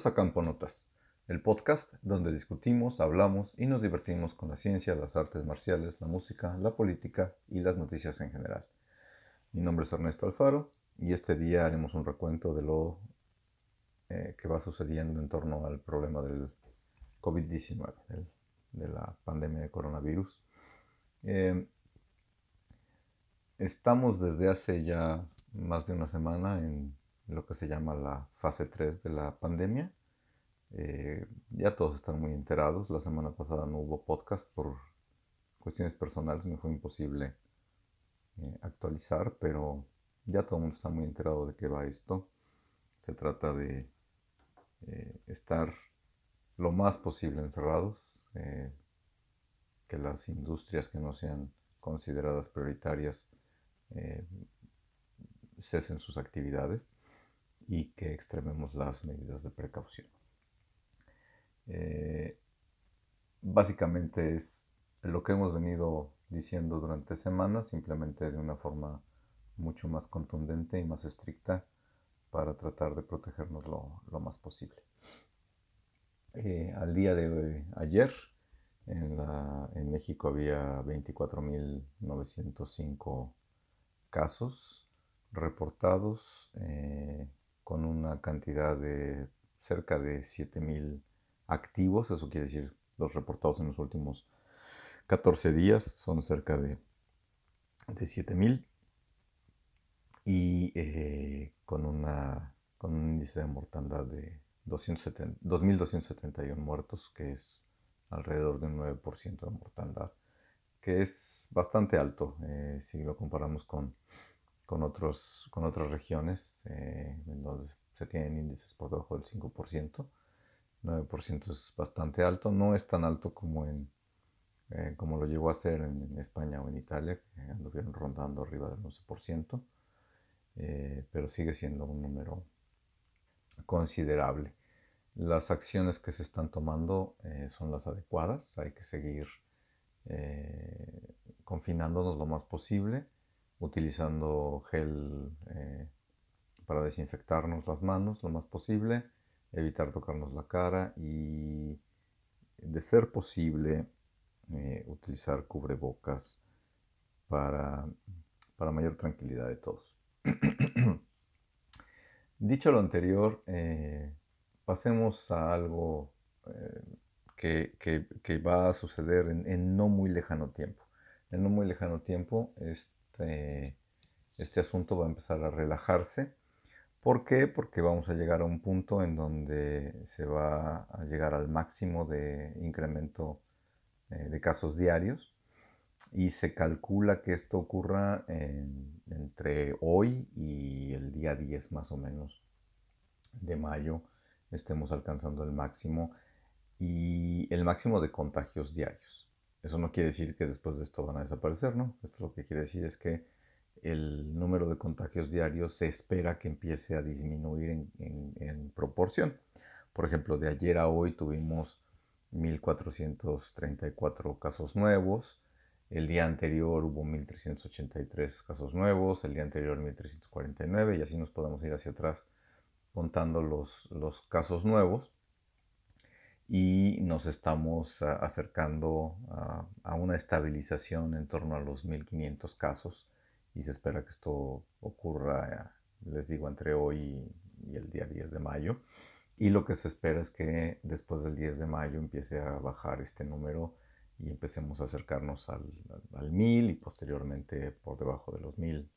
Bienvenidos a Camponotas, el podcast donde discutimos, hablamos y nos divertimos con la ciencia, las artes marciales, la música, la política y las noticias en general. Mi nombre es Ernesto Alfaro y este día haremos un recuento de lo eh, que va sucediendo en torno al problema del COVID-19, de la pandemia de coronavirus. Eh, estamos desde hace ya más de una semana en lo que se llama la fase 3 de la pandemia. Eh, ya todos están muy enterados. La semana pasada no hubo podcast por cuestiones personales, me fue imposible eh, actualizar, pero ya todo el mundo está muy enterado de qué va esto. Se trata de eh, estar lo más posible encerrados, que las industrias que no sean consideradas prioritarias cesen sus actividades y que extrememos las medidas de precaución. Eh, básicamente es lo que hemos venido diciendo durante semanas, simplemente de una forma mucho más contundente y más estricta para tratar de protegernos lo, más posible. Eh, al día de ayer, en, en México había 24.905 casos reportados. Eh, con una cantidad de cerca de 7.000 activos, eso quiere decir los reportados en los últimos 14 días son cerca de, de 7.000 y eh, con, una, con un índice de mortandad de 2.271 muertos, que es alrededor de un 9% de mortandad, que es bastante alto eh, si lo comparamos con con, otros, con otras regiones eh, en donde se tienen índices por debajo del 5%. 9% es bastante alto, no es tan alto como, en, eh, como lo llegó a ser en, España o en Italia, que anduvieron rondando arriba del 11%, eh, pero sigue siendo un número considerable. Las acciones que se están tomando son las adecuadas, hay que seguir confinándonos lo más posible utilizando gel eh, para desinfectarnos las manos lo más posible, evitar tocarnos la cara y, de ser posible, eh, utilizar cubrebocas para, para mayor tranquilidad de todos. Dicho lo anterior, eh, pasemos a algo que, va a suceder en, no muy lejano tiempo. En no muy lejano tiempo, este, este, asunto va a empezar a relajarse. ¿Por qué? Porque vamos a llegar a un punto en donde se va a llegar al máximo de incremento eh, de casos diarios y se calcula que esto ocurra entre hoy y el día 10 más o menos de mayo estemos alcanzando el máximo y el máximo de contagios diarios. Eso no quiere decir que después de esto van a desaparecer, ¿no? Esto lo que quiere decir es que el número de contagios diarios se espera que empiece a disminuir en, proporción. Por ejemplo, de ayer a hoy tuvimos 1.434 casos nuevos, el día anterior hubo 1.383 casos nuevos, el día anterior 1.349 y así nos podemos ir hacia atrás contando los, los casos nuevos y nos estamos ah, acercando a, una estabilización en torno a los 1.500 casos y se espera que esto ocurra, les digo, entre hoy y el día 10 de mayo. Y lo que se espera es que después del 10 de mayo empiece a bajar este número y empecemos a acercarnos al, al, 1000 y posteriormente por debajo de los 1000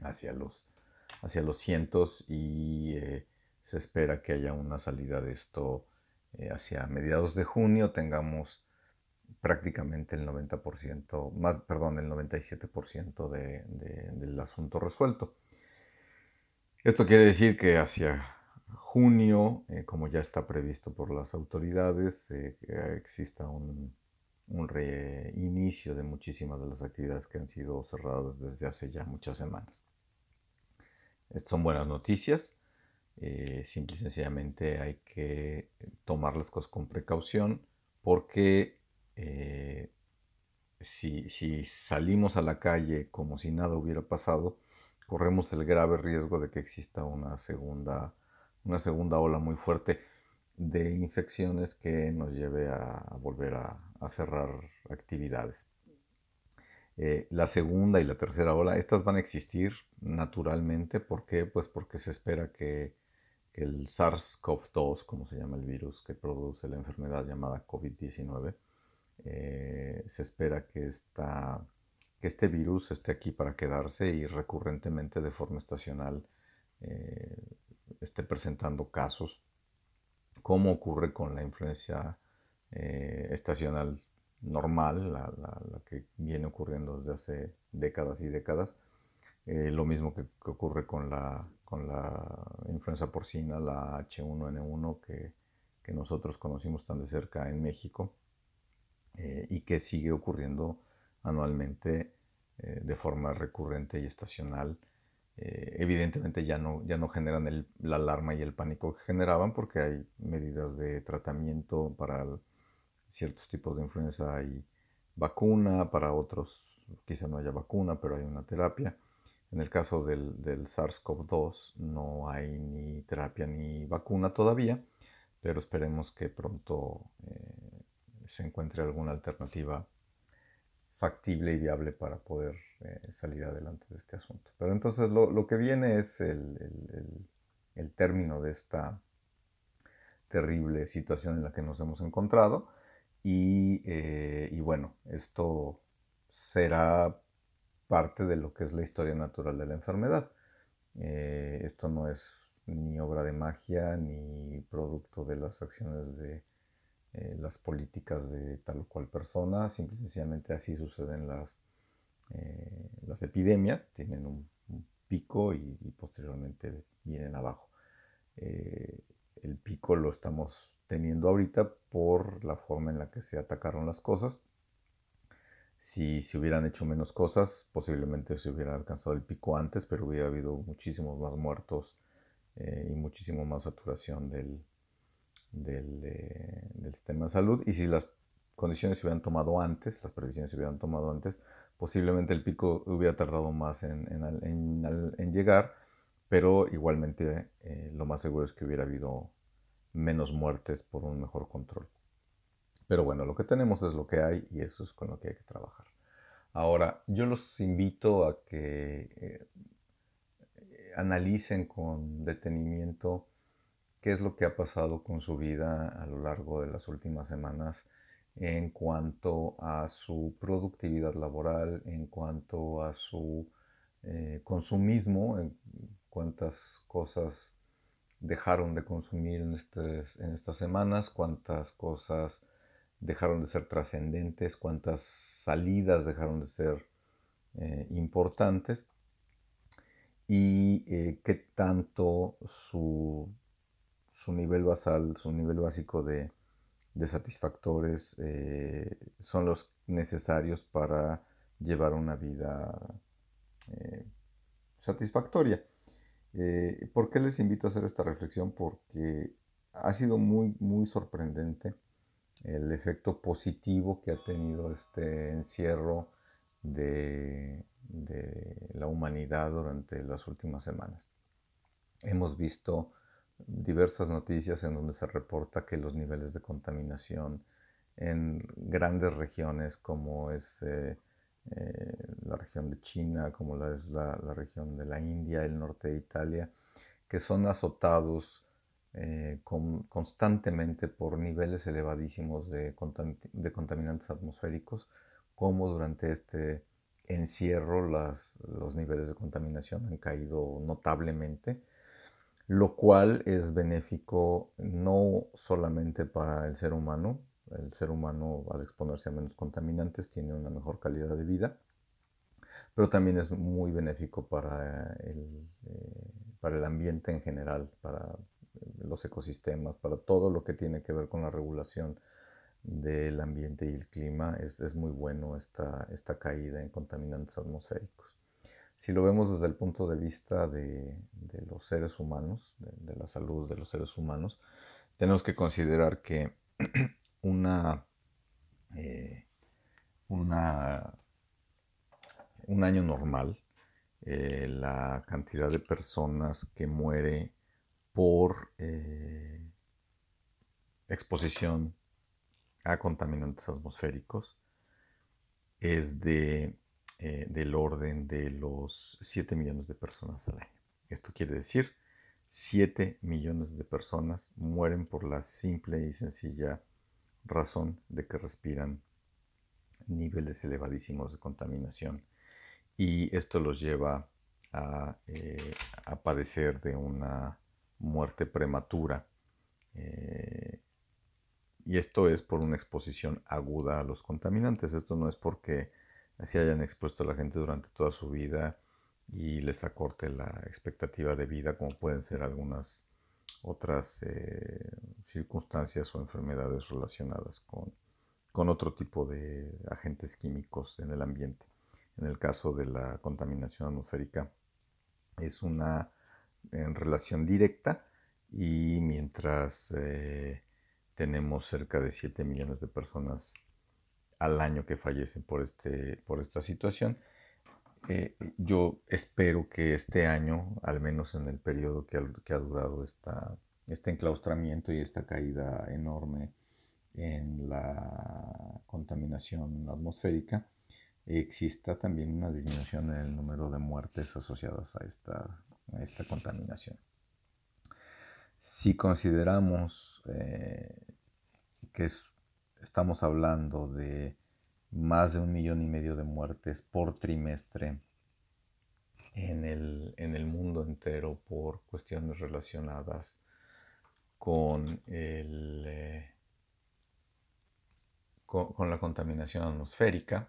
hacia los, hacia los cientos y eh, se espera que haya una salida de esto eh, hacia mediados de junio tengamos prácticamente el 90%, más, perdón, el 97% de, del asunto resuelto. Esto quiere decir que hacia junio, eh, como ya está previsto por las autoridades, eh, exista un, un, reinicio de muchísimas de las actividades que han sido cerradas desde hace ya muchas semanas. Estas son buenas noticias. Eh, simple y sencillamente hay que tomar las cosas con precaución porque eh, si, salimos a la calle como si nada hubiera pasado, corremos el grave riesgo de que exista una segunda una segunda ola muy fuerte de infecciones que nos lleve a, volver a, cerrar actividades. Eh, la segunda y la tercera ola, estas van a existir naturalmente. ¿Por qué? Pues porque se espera que, el SARS-CoV-2, como se llama el virus que produce la enfermedad llamada COVID-19, eh, se espera que, este virus esté aquí para quedarse y recurrentemente de forma estacional eh, esté presentando casos, como ocurre con la influencia eh, estacional normal, la, que viene ocurriendo desde hace décadas y décadas. Lo mismo que, ocurre con la, con la influenza porcina, la H1N1, que, nosotros conocimos tan de cerca en México y que sigue ocurriendo anualmente de forma recurrente y estacional eh, evidentemente ya no, ya no generan la alarma y el pánico que generaban porque hay medidas de tratamiento para ciertos tipos de influenza, hay vacuna, para otros quizá no haya vacuna, pero hay una terapia. En el caso del, SARS-CoV-2 no hay ni terapia ni vacuna todavía, pero esperemos que pronto eh, se encuentre alguna alternativa factible y viable para poder eh, salir adelante de este asunto. Pero entonces lo, que viene es el, término de esta terrible situación en la que nos hemos encontrado y, eh, bueno, esto será parte de lo que es la historia natural de la enfermedad. Eh, esto no es ni obra de magia ni producto de las acciones de eh, las políticas de tal o cual persona, simple y sencillamente así suceden las, eh, las epidemias, tienen un, pico y, posteriormente vienen abajo. El pico lo estamos teniendo ahorita por la forma en la que se atacaron las cosas. Si se hubieran hecho menos cosas, posiblemente se hubiera alcanzado el pico antes, pero hubiera habido muchísimos más muertos y muchísimo más saturación del, eh, del, sistema de salud y si las condiciones se hubieran tomado antes, las previsiones se hubieran tomado antes, posiblemente el pico hubiera tardado más en, llegar, pero igualmente eh, lo más seguro es que hubiera habido menos muertes por un mejor control. Pero bueno, lo que tenemos es lo que hay y eso es con lo que hay que trabajar. Ahora, yo los invito a que eh, analicen con detenimiento qué es lo que ha pasado con su vida a lo largo de las últimas semanas en cuanto a su productividad laboral, en cuanto a su eh, consumismo, cuántas cosas dejaron de consumir en, estas semanas, cuántas cosas dejaron de ser trascendentes, cuántas salidas dejaron de ser eh, importantes y eh, qué tanto su su nivel basal, su nivel básico de, satisfactores eh, son los necesarios para llevar una vida satisfactoria. ¿Por qué les invito a hacer esta reflexión? Porque ha sido muy, muy sorprendente el efecto positivo que ha tenido este encierro de la humanidad durante las últimas semanas. Hemos visto diversas noticias en donde se reporta que los niveles de contaminación en grandes regiones como es eh, eh, la región de China, como la es la, región de la India, el norte de Italia, que son azotados eh, constantemente por niveles elevadísimos de, de, contaminantes atmosféricos, como durante este encierro los niveles de contaminación han caído notablemente lo cual es benéfico no solamente para el ser humano, el ser humano al exponerse a menos contaminantes tiene una mejor calidad de vida, pero también es muy benéfico para el, eh, para el ambiente en general, para los ecosistemas, para todo lo que tiene que ver con la regulación del ambiente y el clima. Es, es muy bueno esta, esta caída en contaminantes atmosféricos si lo vemos desde el punto de vista de, los seres humanos, de, la salud de los seres humanos, tenemos que considerar que una, eh, una un año normal, eh, la cantidad de personas que muere por eh, exposición a contaminantes atmosféricos es de, eh, del orden de los 7 millones de personas al año. Esto quiere decir 7 millones de personas mueren por la simple y sencilla razón de que respiran niveles elevadísimos de contaminación y esto los lleva a, eh, padecer de una muerte prematura. Eh, y esto es por una exposición aguda a los contaminantes. Esto no es porque se hayan expuesto a la gente durante toda su vida y les acorte la expectativa de vida, como pueden ser algunas otras eh, circunstancias o enfermedades relacionadas con, con otro tipo de agentes químicos en el ambiente. En el caso de la contaminación atmosférica es una en relación directa y mientras eh, tenemos cerca de 7 millones de personas al año que fallecen por, este, por esta situación. Eh, yo espero que este año, al menos en el periodo que ha, durado esta, este enclaustramiento y esta caída enorme en la contaminación atmosférica, exista también una disminución en el número de muertes asociadas a esta, esta contaminación. Si consideramos eh, que estamos hablando de más de un millón y medio de muertes por trimestre en el, mundo entero por cuestiones relacionadas con, eh, con la contaminación atmosférica,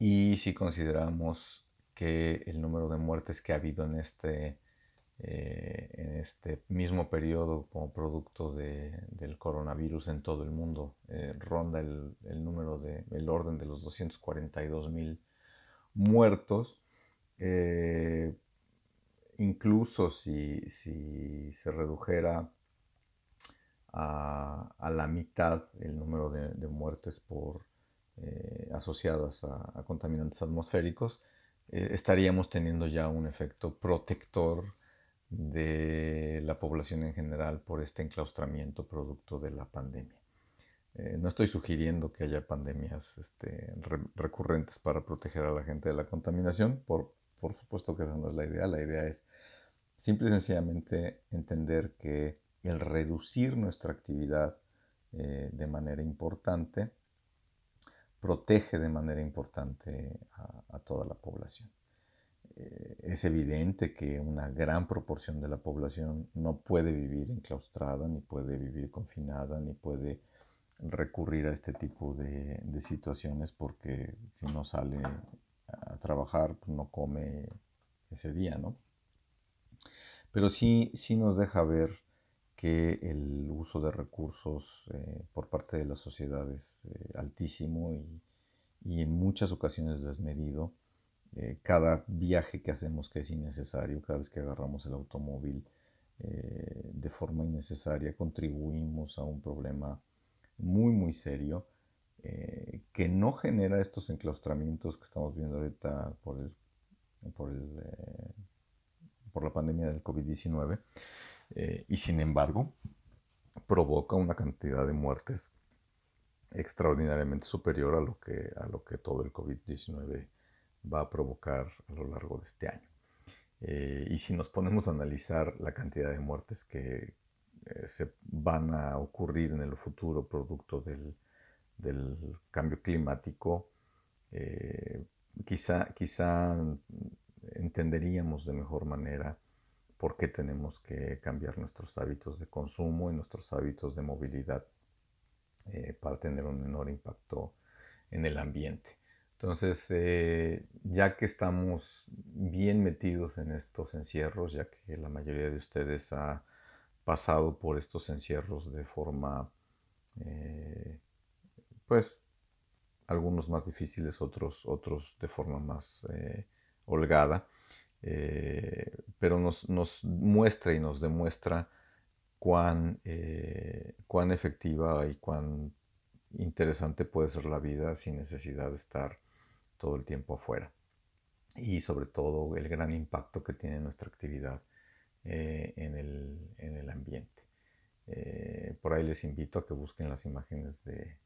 y si consideramos que el número de muertes que ha habido en este eh, en este mismo periodo como producto del coronavirus en todo el mundo. Eh, ronda el, número de, el orden de los 242 mil muertos. Eh, incluso si, se redujera a, la mitad el número de, muertes por, asociadas a, contaminantes atmosféricos, estaríamos teniendo ya un efecto protector de la población en general por este enclaustramiento producto de la pandemia. Eh, no estoy sugiriendo que haya pandemias este, recurrentes para proteger a la gente de la contaminación, por, por supuesto que esa no es la idea, la idea es simple y sencillamente entender que el reducir nuestra actividad eh, de manera importante protege de manera importante a toda la población. Eh, es evidente que una gran proporción de la población no puede vivir enclaustrada, ni puede vivir confinada, ni puede recurrir a este tipo de, situaciones porque si no sale a trabajar, pues no come ese día, ¿no? Pero sí, sí nos deja ver que el uso de recursos eh, por parte de la sociedad es eh, altísimo y, y, en muchas ocasiones desmedido eh, cada viaje que hacemos que es innecesario, cada vez que agarramos el automóvil eh, de forma innecesaria, contribuimos a un problema muy, muy serio que no genera estos enclaustramientos que estamos viendo ahorita por, el, por, el, por la pandemia del COVID-19 y sin embargo provoca una cantidad de muertes extraordinariamente superior a lo que, a lo que todo el COVID-19 va a provocar a lo largo de este año. Eh, y si nos ponemos a analizar la cantidad de muertes que eh, se van a ocurrir en el futuro producto del, cambio climático, eh, quizá, quizá entenderíamos de mejor manera por qué tenemos que cambiar nuestros hábitos de consumo y nuestros hábitos de movilidad para tener un menor impacto en el ambiente. Entonces, eh, ya que estamos bien metidos en estos encierros, ya que la mayoría de ustedes ha pasado por estos encierros de forma, eh, pues, algunos más difíciles, otros, otros de forma más eh, holgada, pero nos, nos, muestra y nos demuestra cuán, cuán efectiva y cuán interesante puede ser la vida sin necesidad de estar todo el tiempo afuera. Y sobre todo el gran impacto que tiene nuestra actividad en, el, ambiente. por ahí les invito a que busquen las imágenes de,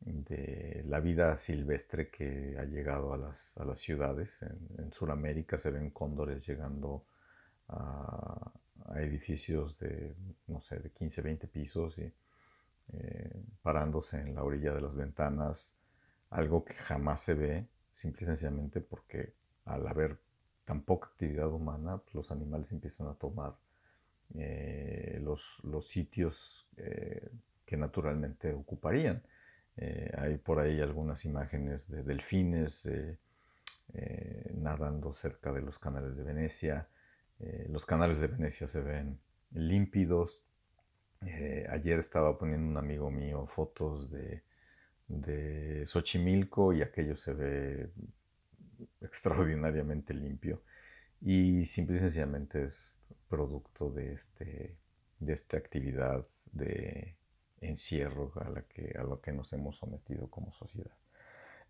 de la vida silvestre que ha llegado a las, ciudades. En, Sudamérica se ven cóndores llegando a, edificios de, no sé, de 15, 20 pisos y eh, parándose en la orilla de las ventanas, algo que jamás se ve, simple y sencillamente porque al haber tan poca actividad humana, pues, los animales empiezan a tomar eh, los, sitios eh, que naturalmente ocuparían. Eh, hay por ahí algunas imágenes de delfines eh, eh, nadando cerca de los canales de Venecia. los canales de Venecia se ven límpidos. ayer estaba poniendo un amigo mío fotos de, de Xochimilco y aquello se ve extraordinariamente limpio. Y simple y sencillamente es producto de, este, de esta actividad de encierro a la que, lo que nos hemos sometido como sociedad.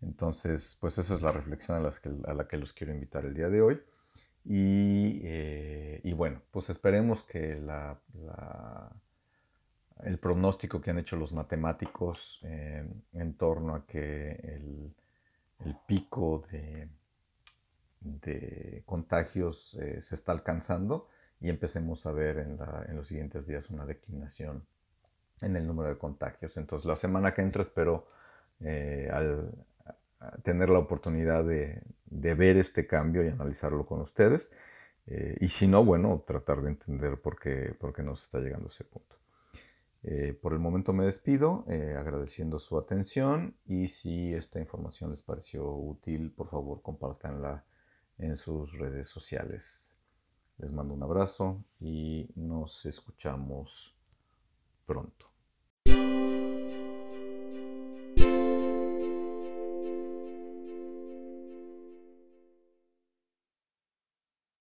Entonces, pues esa es la reflexión a, la que los quiero invitar el día de hoy. Y, eh, bueno, pues esperemos que el pronóstico que han hecho los matemáticos eh, en torno a que el, pico de, contagios eh, se está alcanzando y empecemos a ver en los siguientes días una declinación en el número de contagios. Entonces, la semana que entra espero eh, al, tener la oportunidad de, ver este cambio y analizarlo con ustedes. Eh, y si no, bueno, tratar de entender por qué, por qué nos está llegando a ese punto. Eh, por el momento me despido agradeciendo su atención y si esta información les pareció útil, por favor compártanla en sus redes sociales. Les mando un abrazo y nos escuchamos pronto.